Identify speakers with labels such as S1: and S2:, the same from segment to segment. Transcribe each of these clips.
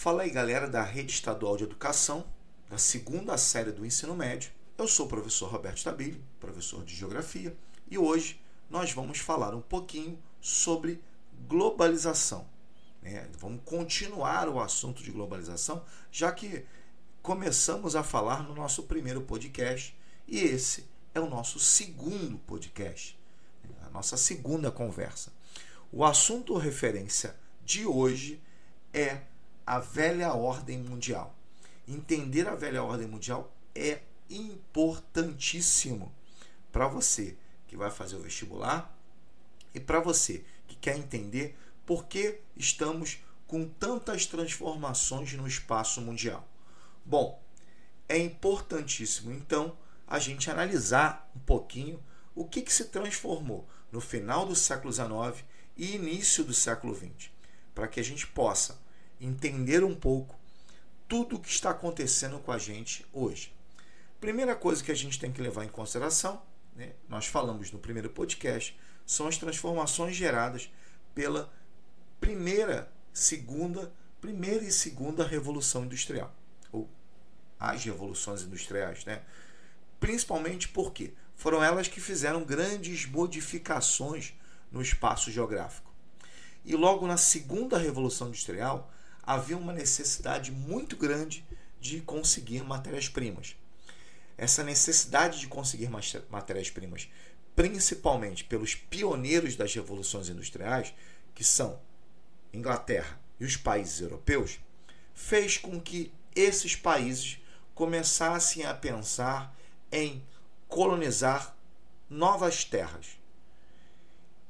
S1: Fala aí, galera da Rede Estadual de Educação, da segunda série do ensino médio. Eu sou o professor Roberto Stabile, professor de Geografia, e hoje nós vamos falar um pouquinho sobre globalização. Né? Vamos continuar o assunto de globalização, já que começamos a falar no nosso primeiro podcast e esse é o nosso segundo podcast, a nossa segunda conversa. O assunto referência de hoje é a velha ordem mundial. Entender a velha ordem mundial é importantíssimo para você que vai fazer o vestibular e para você que quer entender por que estamos com tantas transformações no espaço mundial. Bom, é importantíssimo então a gente analisar um pouquinho o que, que se transformou no final do século XIX e início do século XX, para que a gente possa entender um pouco tudo o que está acontecendo com a gente hoje. Primeira coisa que a gente tem que levar em consideração, né, nós falamos no primeiro podcast, são as transformações geradas pela primeira, segunda, primeira e segunda revolução industrial, ou as revoluções industriais, né? Principalmente porque foram elas que fizeram grandes modificações no espaço geográfico. E logo na segunda revolução industrial, havia uma necessidade muito grande de conseguir matérias-primas. Essa necessidade de conseguir matérias-primas, principalmente pelos pioneiros das revoluções industriais, que são Inglaterra e os países europeus, fez com que esses países começassem a pensar em colonizar novas terras.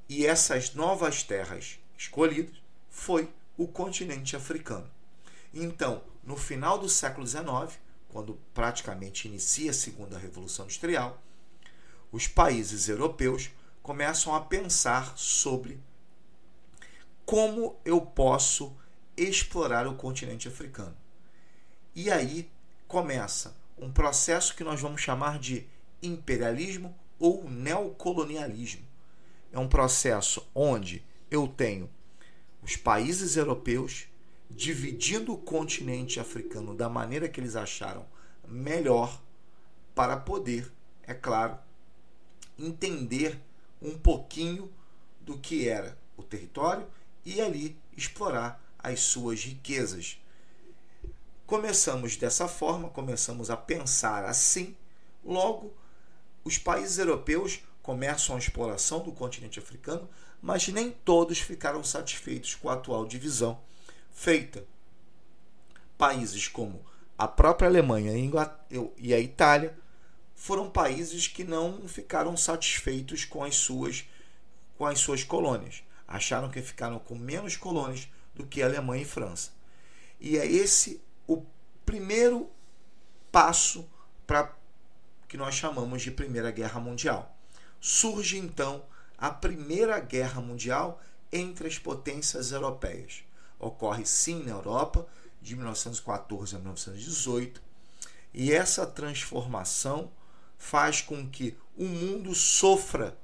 S1: E essas novas terras escolhidas foi o continente africano. Então, no final do século XIX, quando praticamente inicia a segunda revolução industrial, os países europeus começam a pensar sobre como eu posso explorar o continente africano. E aí começa um processo que nós vamos chamar de imperialismo ou neocolonialismo. É um processo onde eu tenho os países europeus dividindo o continente africano da maneira que eles acharam melhor para poder, é claro, entender um pouquinho do que era o território e ali explorar as suas riquezas. Começamos dessa forma, começamos a pensar assim, logo os países europeus começam a exploração do continente africano, mas nem todos ficaram satisfeitos com a atual divisão feita. Países como a própria Alemanha e a Itália foram países que não ficaram satisfeitos com as suas com as suas colônias. Acharam que ficaram com menos colônias do que a Alemanha e França. E é esse o primeiro passo para que nós chamamos de Primeira Guerra Mundial. Surge então a Primeira Guerra Mundial entre as potências europeias. Ocorre sim na Europa, de 1914 a 1918, e essa transformação faz com que o mundo sofra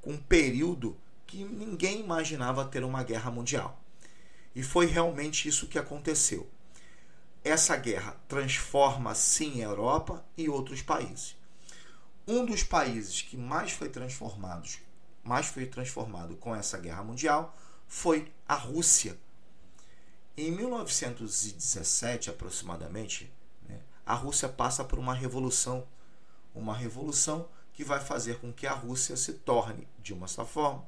S1: com um período que ninguém imaginava ter uma guerra mundial. E foi realmente isso que aconteceu. Essa guerra transforma sim a Europa e outros países. Um dos países que mais foi transformado mais foi transformado com essa guerra mundial foi a Rússia. Em 1917, aproximadamente, né, a Rússia passa por uma revolução, uma revolução que vai fazer com que a Rússia se torne, de uma certa forma,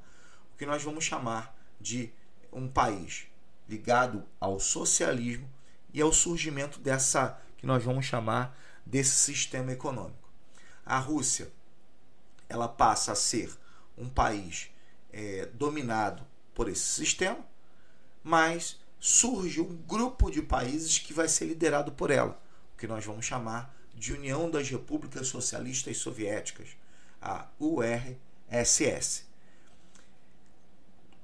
S1: o que nós vamos chamar de um país ligado ao socialismo e ao surgimento dessa que nós vamos chamar desse sistema econômico. A Rússia ela passa a ser um país é, dominado por esse sistema, mas surge um grupo de países que vai ser liderado por ela, o que nós vamos chamar de União das Repúblicas Socialistas Soviéticas, a URSS.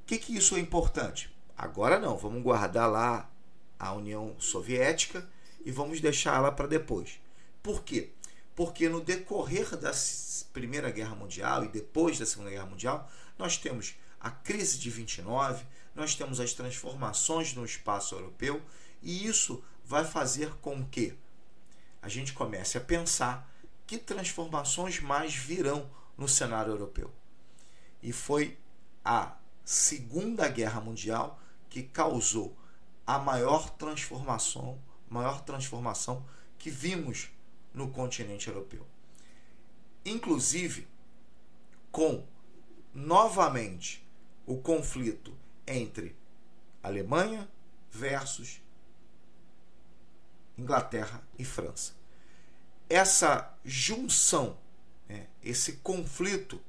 S1: O que, que isso é importante? Agora não, vamos guardar lá a União Soviética e vamos deixá-la para depois. Por quê? Porque no decorrer da Primeira Guerra Mundial e depois da Segunda Guerra Mundial, nós temos a crise de 29, nós temos as transformações no espaço europeu E isso vai fazer com que a gente comece a pensar que transformações mais virão no cenário europeu. E foi a Segunda Guerra Mundial que causou a maior transformação, maior transformação que vimos no continente europeu. Inclusive com novamente o conflito entre Alemanha versus Inglaterra e França. Essa junção, né, esse conflito,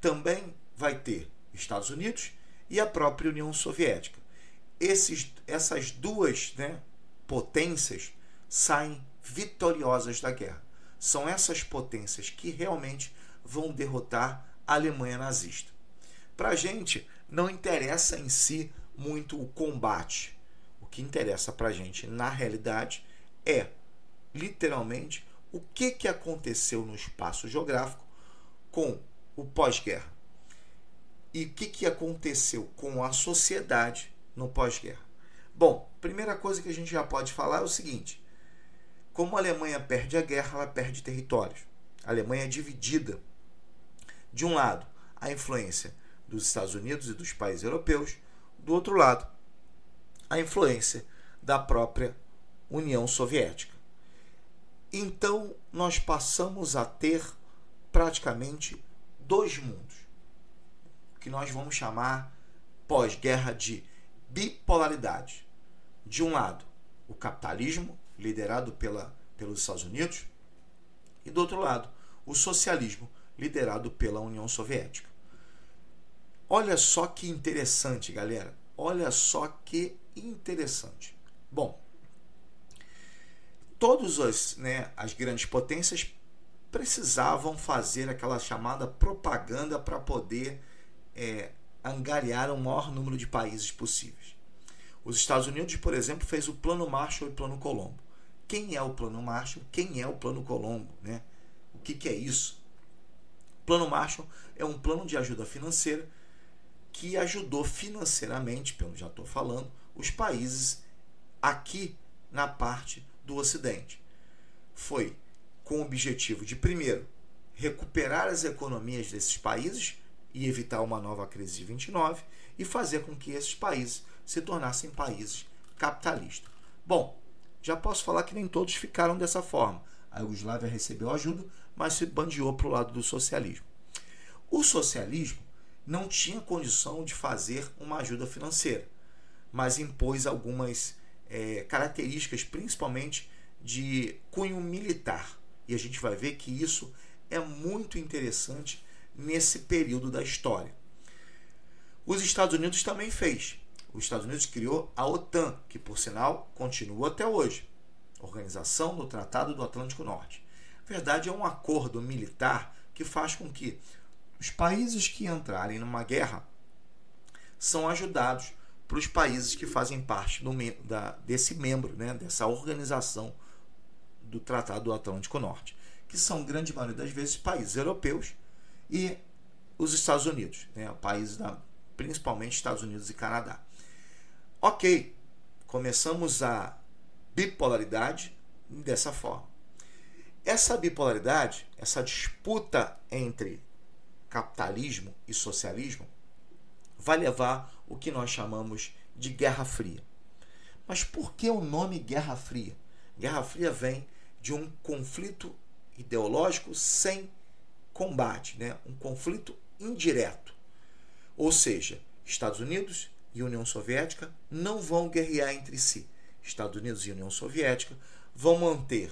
S1: também vai ter Estados Unidos e a própria União Soviética. Esses, essas duas né, potências saem vitoriosas da guerra. São essas potências que realmente vão derrotar a Alemanha nazista. Para a gente, não interessa em si muito o combate. O que interessa para a gente, na realidade, é literalmente o que, que aconteceu no espaço geográfico com o pós-guerra e o que, que aconteceu com a sociedade no pós-guerra. Bom, primeira coisa que a gente já pode falar é o seguinte: como a Alemanha perde a guerra, ela perde territórios. A Alemanha é dividida. De um lado, a influência dos Estados Unidos e dos países europeus, do outro lado, a influência da própria União Soviética. Então, nós passamos a ter praticamente dois mundos que nós vamos chamar pós-guerra de bipolaridade. De um lado, o capitalismo, liderado pela, pelos Estados Unidos, e do outro lado, o socialismo, liderado pela União Soviética. Olha só que interessante, galera. Olha só que interessante. Bom, todas as, né, as grandes potências precisavam fazer aquela chamada propaganda para poder é, angariar o maior número de países possíveis. Os Estados Unidos, por exemplo, fez o Plano Marshall e o Plano Colombo. Quem é o Plano Marshall? Quem é o Plano Colombo? Né? O que, que é isso? O Plano Marshall é um plano de ajuda financeira que ajudou financeiramente, pelo já estou falando, os países aqui na parte do Ocidente. Foi com o objetivo de, primeiro, recuperar as economias desses países e evitar uma nova crise de 29 e fazer com que esses países se tornassem países capitalistas. Bom, já posso falar que nem todos ficaram dessa forma. A Yugoslávia recebeu ajuda, mas se bandeou para o lado do socialismo. O socialismo não tinha condição de fazer uma ajuda financeira, mas impôs algumas é, características, principalmente de cunho militar. E a gente vai ver que isso é muito interessante nesse período da história. Os Estados Unidos também fez. Os Estados Unidos criou a OTAN, que por sinal continua até hoje. Organização do Tratado do Atlântico Norte. Verdade, é um acordo militar que faz com que os países que entrarem numa guerra são ajudados para os países que fazem parte do, da, desse membro, né, dessa organização do Tratado do Atlântico Norte, que são, grande maioria das vezes, países europeus e os Estados Unidos, né? países da, principalmente Estados Unidos e Canadá. Ok, começamos a bipolaridade dessa forma. Essa bipolaridade, essa disputa entre capitalismo e socialismo, vai levar o que nós chamamos de Guerra Fria. Mas por que o nome Guerra Fria? Guerra Fria vem de um conflito ideológico sem combate, né? um conflito indireto. Ou seja, Estados Unidos e União Soviética não vão guerrear entre si. Estados Unidos e União Soviética vão manter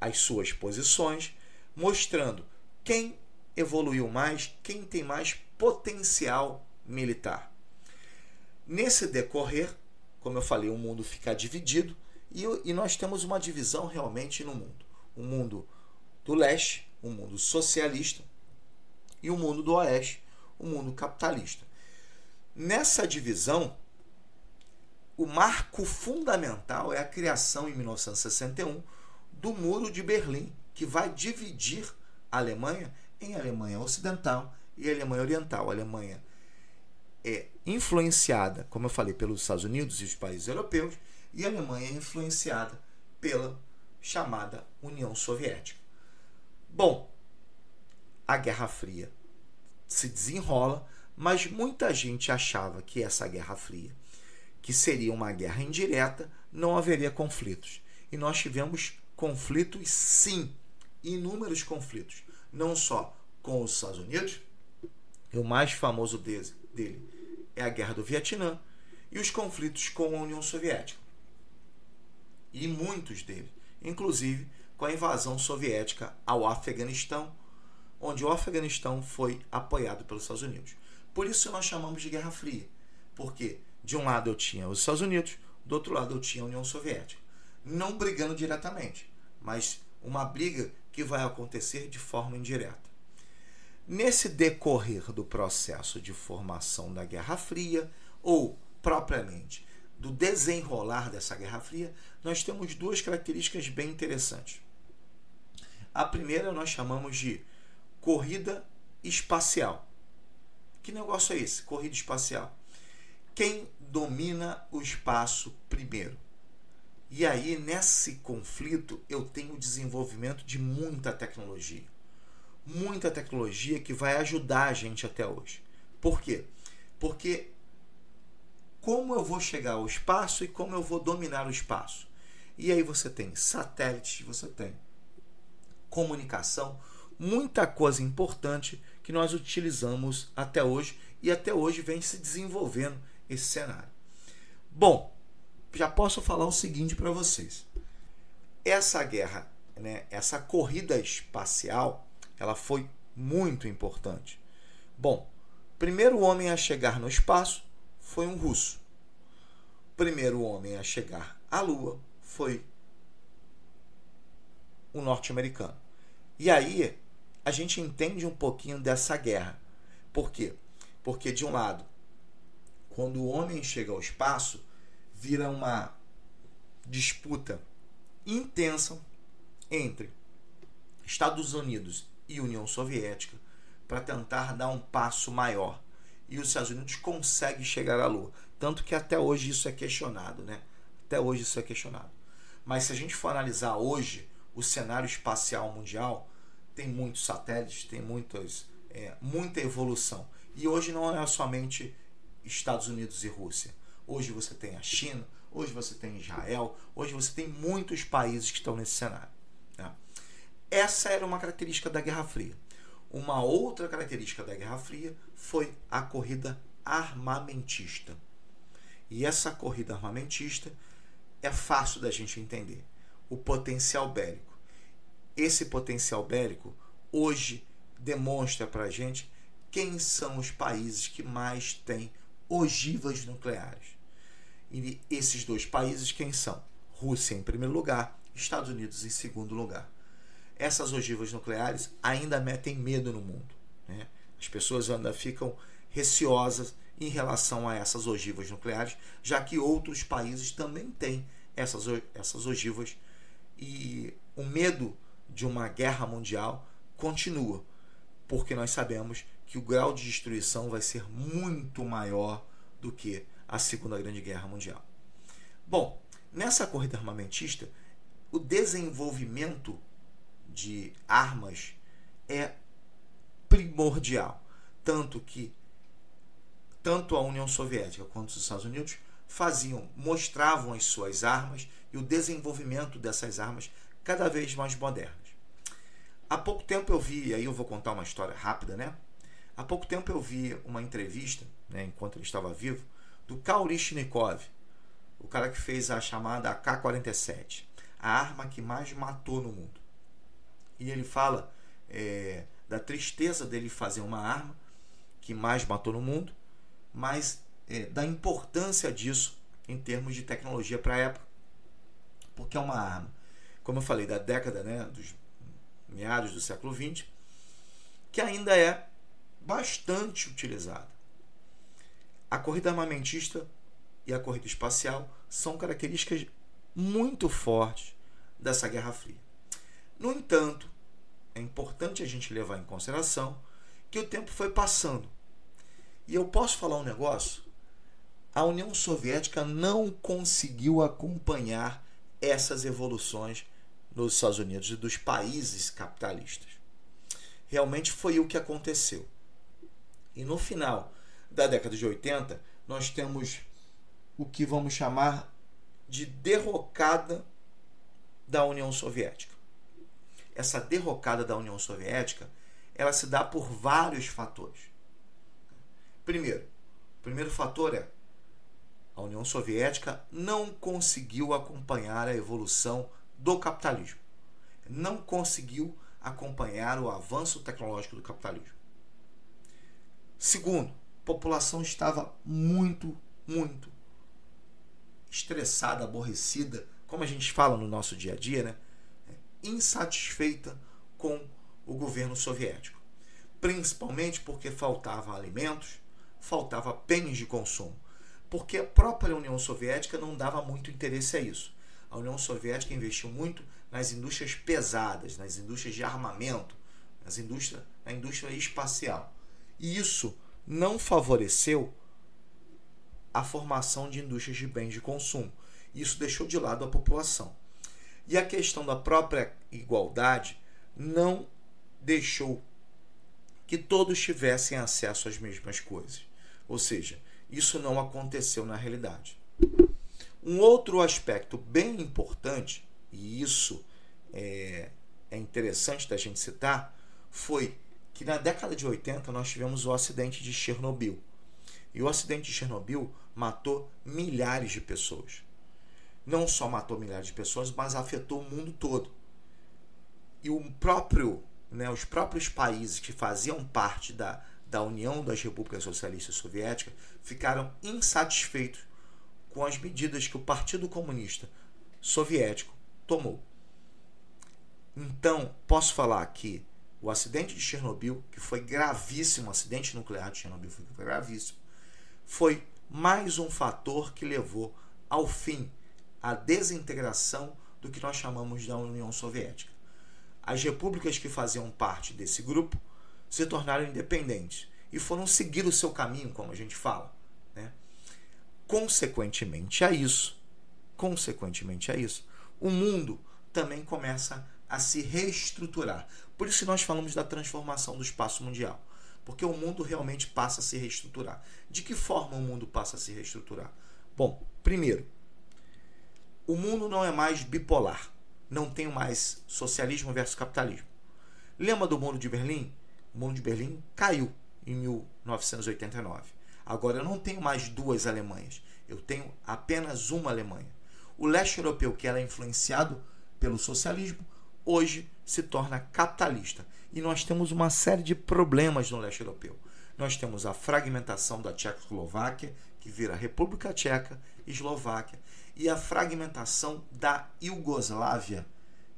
S1: as suas posições, mostrando quem evoluiu mais, quem tem mais potencial militar. Nesse decorrer, como eu falei, o mundo fica dividido e, e nós temos uma divisão realmente no mundo. O mundo do leste, o mundo socialista, e o mundo do oeste, o mundo capitalista. Nessa divisão, o marco fundamental é a criação em 1961 do Muro de Berlim, que vai dividir a Alemanha em Alemanha Ocidental e Alemanha Oriental. A Alemanha é influenciada, como eu falei, pelos Estados Unidos e os países europeus, e a Alemanha é influenciada pela chamada União Soviética. Bom, a Guerra Fria se desenrola, mas muita gente achava que essa Guerra Fria, que seria uma guerra indireta, não haveria conflitos. E nós tivemos conflitos, sim, inúmeros conflitos, não só com os Estados Unidos, e o mais famoso dele é a Guerra do Vietnã, e os conflitos com a União Soviética. E muitos deles, inclusive com a invasão soviética ao Afeganistão, onde o Afeganistão foi apoiado pelos Estados Unidos. Por isso nós chamamos de Guerra Fria, porque de um lado eu tinha os Estados Unidos, do outro lado eu tinha a União Soviética. Não brigando diretamente, mas uma briga que vai acontecer de forma indireta. Nesse decorrer do processo de formação da Guerra Fria, ou propriamente do desenrolar dessa Guerra Fria, nós temos duas características bem interessantes. A primeira nós chamamos de corrida espacial. Que negócio é esse? Corrida espacial. Quem domina o espaço primeiro? E aí, nesse conflito, eu tenho o desenvolvimento de muita tecnologia. Muita tecnologia que vai ajudar a gente até hoje. Por quê? Porque como eu vou chegar ao espaço e como eu vou dominar o espaço. E aí você tem satélites, você tem comunicação, muita coisa importante que nós utilizamos até hoje e até hoje vem se desenvolvendo esse cenário. Bom, já posso falar o seguinte para vocês. Essa guerra, né, essa corrida espacial, ela foi muito importante. Bom, primeiro homem a chegar no espaço foi um russo. Primeiro homem a chegar à Lua foi um norte-americano. E aí a gente entende um pouquinho dessa guerra. Por quê? Porque, de um lado, quando o homem chega ao espaço, vira uma disputa intensa entre Estados Unidos e União Soviética para tentar dar um passo maior e os Estados Unidos conseguem chegar à Lua. Tanto que até hoje isso é questionado, né? Até hoje isso é questionado. Mas se a gente for analisar hoje o cenário espacial mundial, tem muitos satélites, tem muitas, é, muita evolução. E hoje não é somente Estados Unidos e Rússia. Hoje você tem a China, hoje você tem Israel, hoje você tem muitos países que estão nesse cenário. Né? Essa era uma característica da Guerra Fria. Uma outra característica da Guerra Fria foi a corrida armamentista. E essa corrida armamentista é fácil da gente entender. O potencial bélico. Esse potencial bélico hoje demonstra para a gente quem são os países que mais têm ogivas nucleares. E esses dois países quem são? Rússia em primeiro lugar, Estados Unidos em segundo lugar essas ogivas nucleares ainda metem medo no mundo. Né? As pessoas ainda ficam receosas em relação a essas ogivas nucleares, já que outros países também têm essas, essas ogivas e o medo de uma guerra mundial continua, porque nós sabemos que o grau de destruição vai ser muito maior do que a Segunda Grande Guerra Mundial. Bom, nessa corrida armamentista, o desenvolvimento de armas é primordial. Tanto que tanto a União Soviética quanto os Estados Unidos faziam, mostravam as suas armas e o desenvolvimento dessas armas cada vez mais modernas. Há pouco tempo eu vi, aí eu vou contar uma história rápida, né? Há pouco tempo eu vi uma entrevista, né, enquanto ele estava vivo, do Kalishnikov, o cara que fez a chamada AK-47, a arma que mais matou no mundo. E ele fala é, da tristeza dele fazer uma arma que mais matou no mundo, mas é, da importância disso em termos de tecnologia para a época, porque é uma arma, como eu falei, da década, né, dos meados do século XX, que ainda é bastante utilizada. A corrida armamentista e a corrida espacial são características muito fortes dessa Guerra Fria. No entanto, é importante a gente levar em consideração que o tempo foi passando. E eu posso falar um negócio? a União Soviética não conseguiu acompanhar essas evoluções nos Estados Unidos e dos países capitalistas. Realmente foi o que aconteceu. E no final da década de 80, nós temos o que vamos chamar de derrocada da União Soviética. Essa derrocada da União Soviética, ela se dá por vários fatores. Primeiro, o primeiro fator é a União Soviética não conseguiu acompanhar a evolução do capitalismo. Não conseguiu acompanhar o avanço tecnológico do capitalismo. Segundo, a população estava muito, muito estressada, aborrecida, como a gente fala no nosso dia a dia, né? insatisfeita com o governo soviético. Principalmente porque faltavam alimentos, faltava bens de consumo. Porque a própria União Soviética não dava muito interesse a isso. A União Soviética investiu muito nas indústrias pesadas, nas indústrias de armamento, nas indústrias, na indústria espacial. E isso não favoreceu a formação de indústrias de bens de consumo. Isso deixou de lado a população. E a questão da própria igualdade não deixou que todos tivessem acesso às mesmas coisas. Ou seja, isso não aconteceu na realidade. Um outro aspecto bem importante, e isso é, é interessante da gente citar, foi que na década de 80 nós tivemos o acidente de Chernobyl. E o acidente de Chernobyl matou milhares de pessoas. Não só matou milhares de pessoas, mas afetou o mundo todo. E o próprio, né, os próprios países que faziam parte da, da União das Repúblicas Socialistas Soviéticas ficaram insatisfeitos com as medidas que o Partido Comunista Soviético tomou. Então, posso falar aqui o acidente de Chernobyl, que foi gravíssimo, o acidente nuclear de Chernobyl foi gravíssimo, foi mais um fator que levou ao fim a desintegração do que nós chamamos da União Soviética. As repúblicas que faziam parte desse grupo se tornaram independentes e foram seguir o seu caminho, como a gente fala. Consequentemente a isso, consequentemente a isso, o mundo também começa a se reestruturar. Por isso nós falamos da transformação do espaço mundial, porque o mundo realmente passa a se reestruturar. De que forma o mundo passa a se reestruturar? Bom, primeiro, o mundo não é mais bipolar. Não tem mais socialismo versus capitalismo. Lembra do mundo de Berlim? O mundo de Berlim caiu em 1989. Agora eu não tenho mais duas Alemanhas. Eu tenho apenas uma Alemanha. O leste europeu, que era influenciado pelo socialismo, hoje se torna capitalista. E nós temos uma série de problemas no leste europeu. Nós temos a fragmentação da Tchecoslováquia, que vira República Tcheca, Eslováquia, e a fragmentação da Iugoslávia,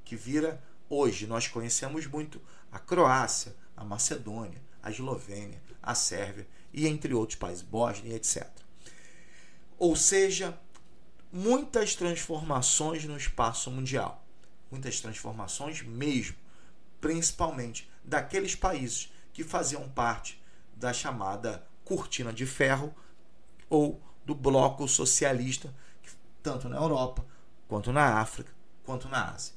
S1: que vira hoje nós conhecemos muito a Croácia, a Macedônia, a Eslovênia, a Sérvia e entre outros países, Bósnia, etc. Ou seja, muitas transformações no espaço mundial muitas transformações mesmo, principalmente daqueles países que faziam parte da chamada cortina de ferro ou do bloco socialista, tanto na Europa, quanto na África, quanto na Ásia.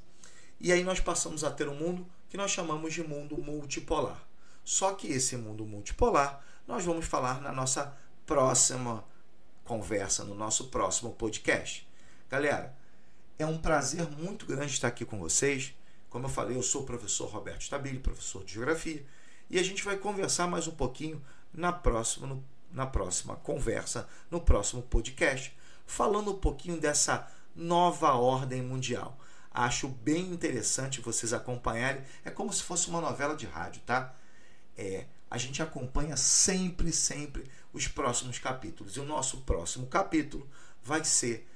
S1: E aí nós passamos a ter um mundo que nós chamamos de mundo multipolar. Só que esse mundo multipolar nós vamos falar na nossa próxima conversa, no nosso próximo podcast. Galera, é um prazer muito grande estar aqui com vocês. Como eu falei, eu sou o professor Roberto Stabile, professor de Geografia, e a gente vai conversar mais um pouquinho na próxima, no, na próxima conversa, no próximo podcast, falando um pouquinho dessa nova ordem mundial. Acho bem interessante vocês acompanharem. É como se fosse uma novela de rádio, tá? É, a gente acompanha sempre, sempre os próximos capítulos. E o nosso próximo capítulo vai ser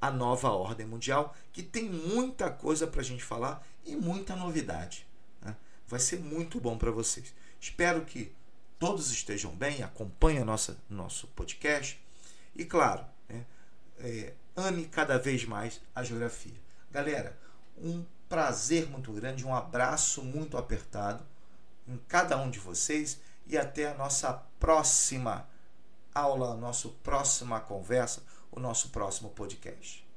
S1: a nova ordem mundial, que tem muita coisa para a gente falar e muita novidade. Né? Vai ser muito bom para vocês. Espero que todos estejam bem, acompanhem nossa, nosso podcast e, claro, né, é, ame cada vez mais a geografia. Galera, um prazer muito grande, um abraço muito apertado em cada um de vocês e até a nossa próxima aula, a nossa próxima conversa, o nosso próximo podcast.